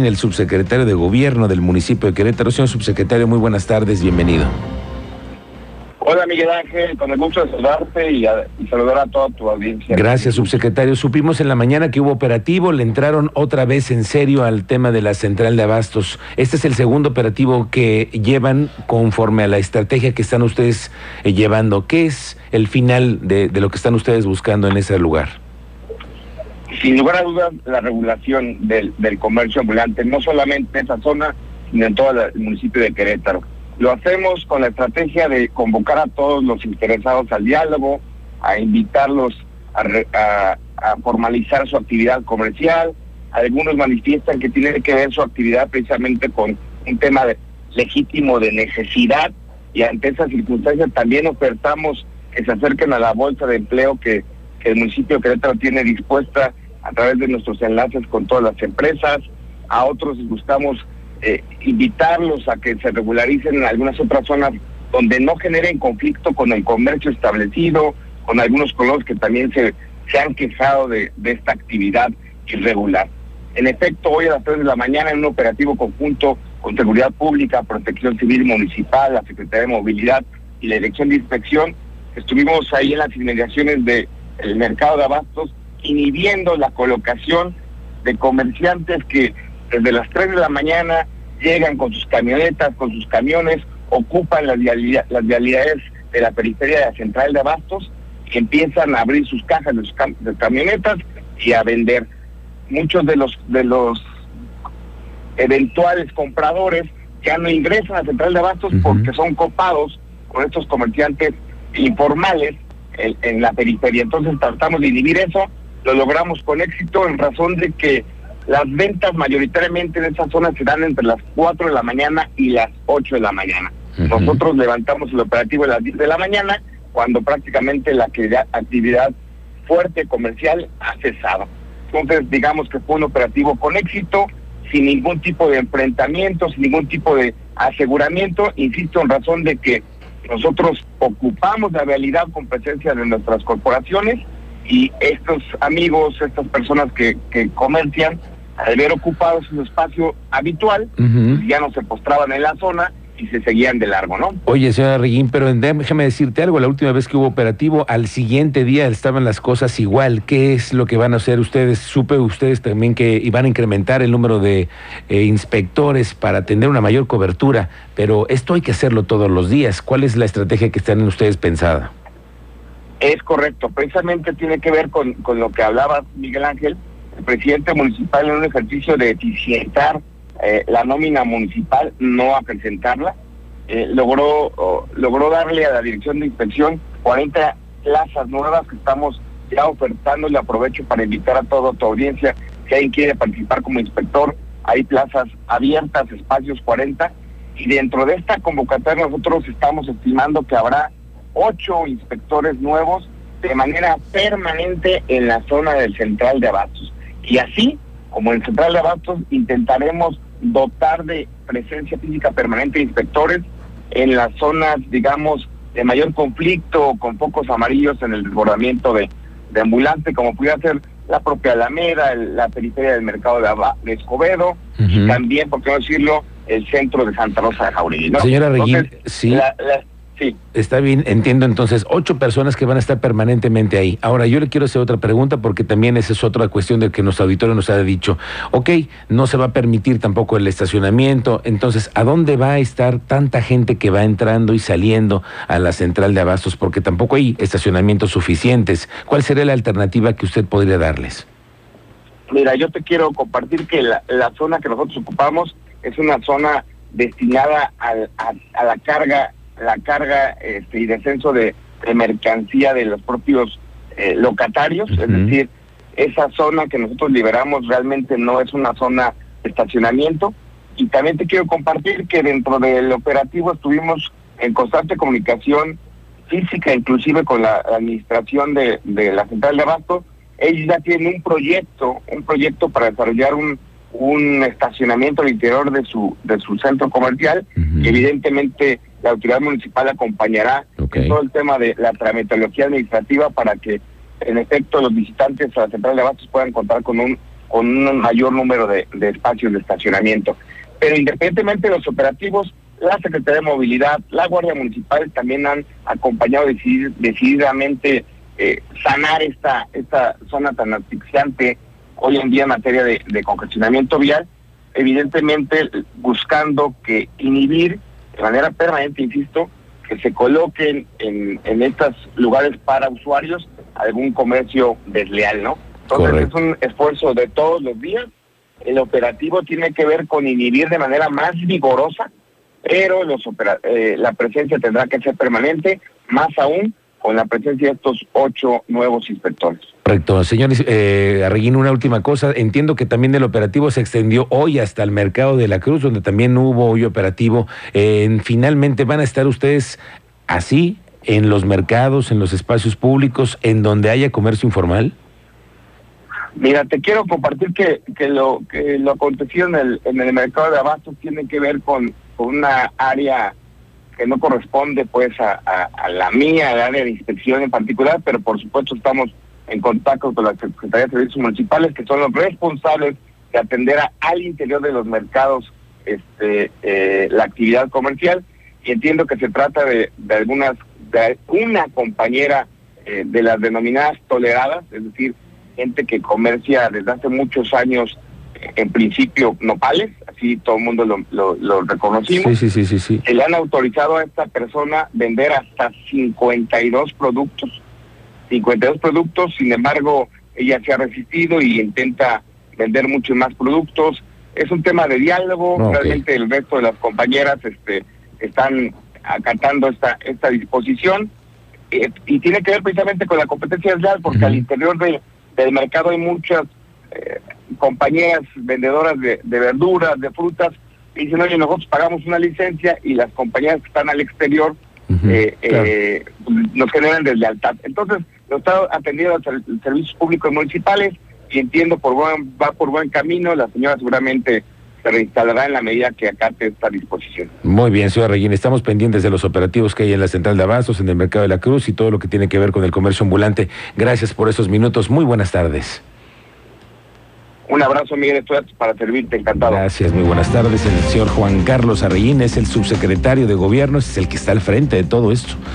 el subsecretario de Gobierno del municipio de Querétaro. Señor subsecretario, muy buenas tardes, bienvenido. Hola Miguel Ángel, con el gusto de saludarte y, saludar a toda tu audiencia. Gracias, subsecretario. Supimos en la mañana que hubo operativo, le entraron otra vez en serio al tema de la central de abastos. Este es el segundo operativo que llevan conforme a la estrategia que están ustedes eh, llevando. ¿Qué es el final de, de lo que están ustedes buscando en ese lugar? Sin lugar a dudas, la regulación del, comercio ambulante, no solamente en esa zona, sino en todo el municipio de Querétaro. Lo hacemos con la estrategia de convocar a todos los interesados al diálogo, a invitarlos a, formalizar su actividad comercial. Algunos manifiestan que tiene que ver su actividad precisamente con un tema legítimo de necesidad y ante esas circunstancias también ofertamos que se acerquen a la bolsa de empleo que, que el municipio de Querétaro tiene dispuesta a través de nuestros enlaces con todas las empresas, a otros buscamos eh, invitarlos a que se regularicen en algunas otras zonas donde no generen conflicto con el comercio establecido, con algunos colonos que también se, se han quejado de, de esta actividad irregular. En efecto, hoy a las 3 de la mañana en un operativo conjunto con Seguridad Pública, Protección Civil Municipal, la Secretaría de Movilidad y la Dirección de Inspección, estuvimos ahí en las inmediaciones del el mercado de abastos inhibiendo la colocación de comerciantes que desde las 3 de la mañana llegan con sus camionetas, con sus camiones, ocupan las, las vialidades de la periferia de la central de abastos y empiezan a abrir sus cajas de sus camionetas y a vender. Muchos de los de los eventuales compradores ya no ingresan a la central de abastos porque son copados con estos comerciantes informales en, en, la periferia. Entonces tratamos de inhibir eso lo logramos con éxito en razón de que las ventas mayoritariamente en esa zona se dan entre las 4 de la mañana y las 8 de la mañana. Nosotros levantamos el operativo a las 10 de la mañana cuando prácticamente la actividad fuerte comercial ha cesado. Entonces, digamos que fue un operativo con éxito, sin ningún tipo de enfrentamiento, sin ningún tipo de aseguramiento, insisto, en razón de que nosotros ocupamos la realidad con presencia de nuestras corporaciones y estos amigos, estas personas que, que comercian, al ver ocupado su espacio habitual, ya no se postraban en la zona y se seguían de largo, ¿no? Oye, señora Reguín, pero déjame decirte algo, la última vez que hubo operativo, al siguiente día estaban las cosas igual. ¿Qué es lo que van a hacer ustedes? Supe ustedes también que iban a incrementar el número de eh, inspectores para tener una mayor cobertura, pero esto hay que hacerlo todos los días. ¿Cuál es la estrategia que están ustedes pensada? Es correcto, precisamente tiene que ver con, con lo que hablaba Miguel Ángel, el presidente municipal en un ejercicio de eficientar eh, la nómina municipal, no acrecentarla, eh, logró, logró darle a la dirección de inspección 40 plazas nuevas que estamos ya ofertando y aprovecho para invitar a toda tu audiencia, si alguien quiere participar como inspector, hay plazas abiertas, espacios 40, y dentro de esta convocatoria nosotros estamos estimando que habrá ocho inspectores nuevos de manera permanente en la zona del central de abastos. Y así, como en el central de abastos, intentaremos dotar de presencia física permanente de inspectores en las zonas, digamos, de mayor conflicto, con focos amarillos en el desbordamiento de, de ambulante, como pudiera ser la propia Alameda, la periferia del mercado de, Escobedo, y también, por qué no decirlo, el centro de Santa Rosa de Jauregui. Señora Reguín, sí. Está bien, entiendo entonces, ocho personas que van a estar permanentemente ahí. Ahora, yo le quiero hacer otra pregunta porque también esa es otra cuestión de que nuestro auditorio nos ha dicho, ok, no se va a permitir tampoco el estacionamiento, entonces, ¿a dónde va a estar tanta gente que va entrando y saliendo a la central de abastos? Porque tampoco hay estacionamientos suficientes. ¿Cuál sería la alternativa que usted podría darles? Mira, yo te quiero compartir que la, zona que nosotros ocupamos es una zona destinada a la carga la carga este, y descenso de, mercancía de los propios eh, locatarios, es decir, esa zona que nosotros liberamos realmente no es una zona de estacionamiento. Y también te quiero compartir que dentro del operativo estuvimos en constante comunicación física, inclusive con la administración de, la central de abasto. Ellos ya tienen un proyecto, un proyecto para desarrollar un, un estacionamiento al interior de su, de su centro comercial, y evidentemente la autoridad municipal acompañará en todo el tema de la tramitología administrativa para que en efecto los visitantes a la central de abastos puedan contar con un con un mayor número de, espacios de estacionamiento. Pero independientemente de los operativos, la Secretaría de Movilidad, la Guardia Municipal también han acompañado decididamente eh, sanar esta, esta zona tan asfixiante hoy en día en materia de, congestionamiento vial, evidentemente buscando que inhibir de manera permanente, insisto, que se coloquen en, en estos lugares para usuarios algún comercio desleal, ¿no? Entonces es un esfuerzo de todos los días. El operativo tiene que ver con inhibir de manera más vigorosa, pero los eh, la presencia tendrá que ser permanente, más aún con la presencia de estos ocho nuevos inspectores. Correcto. Señor eh, Arreguín, una última cosa. Entiendo que también el operativo se extendió hoy hasta el mercado de la Cruz, donde también hubo hoy operativo. Finalmente, ¿van a estar ustedes así en los mercados, en los espacios públicos, en donde haya comercio informal? Mira, te quiero compartir que, que lo que lo acontecido en el, en el mercado de abastos tiene que ver con, una área que no corresponde pues a, la mía, el área de inspección en particular, pero por supuesto estamos en contacto con la Secretaría de Servicios Municipales, que son los responsables de atender al interior de los mercados este, eh, la actividad comercial, y entiendo que se trata de, de algunas, de una compañera eh, de las denominadas toleradas, es decir, gente que comercia desde hace muchos años, en principio, nopales, así todo el mundo lo, lo, reconocimos. Sí, sí, sí, sí, Se le han autorizado a esta persona vender hasta 52 productos. 52 productos, sin embargo, ella se ha resistido y intenta vender muchos más productos. Es un tema de diálogo, realmente el resto de las compañeras este, están acatando esta, esta disposición eh, y tiene que ver precisamente con la competencia desleal, porque al interior de del mercado hay muchas eh, compañías vendedoras de, verduras, de frutas, y dicen, oye, nosotros pagamos una licencia y las compañías que están al exterior eh, eh, nos generan deslealtad. Entonces, lo está atendiendo los servicios públicos municipales y entiendo por buen, va por buen camino, la señora seguramente se reinstalará en la medida que acate esta disposición. Muy bien, señor Reguín, estamos pendientes de los operativos que hay en la central de abastos, en el mercado de la Cruz y todo lo que tiene que ver con el comercio ambulante. Gracias por esos minutos. Muy buenas tardes. Un abrazo, Miguel, estoy para servirte, encantado. Gracias, muy buenas tardes. El señor Juan Carlos Arreguín es el subsecretario de Gobierno, es el que está al frente de todo esto.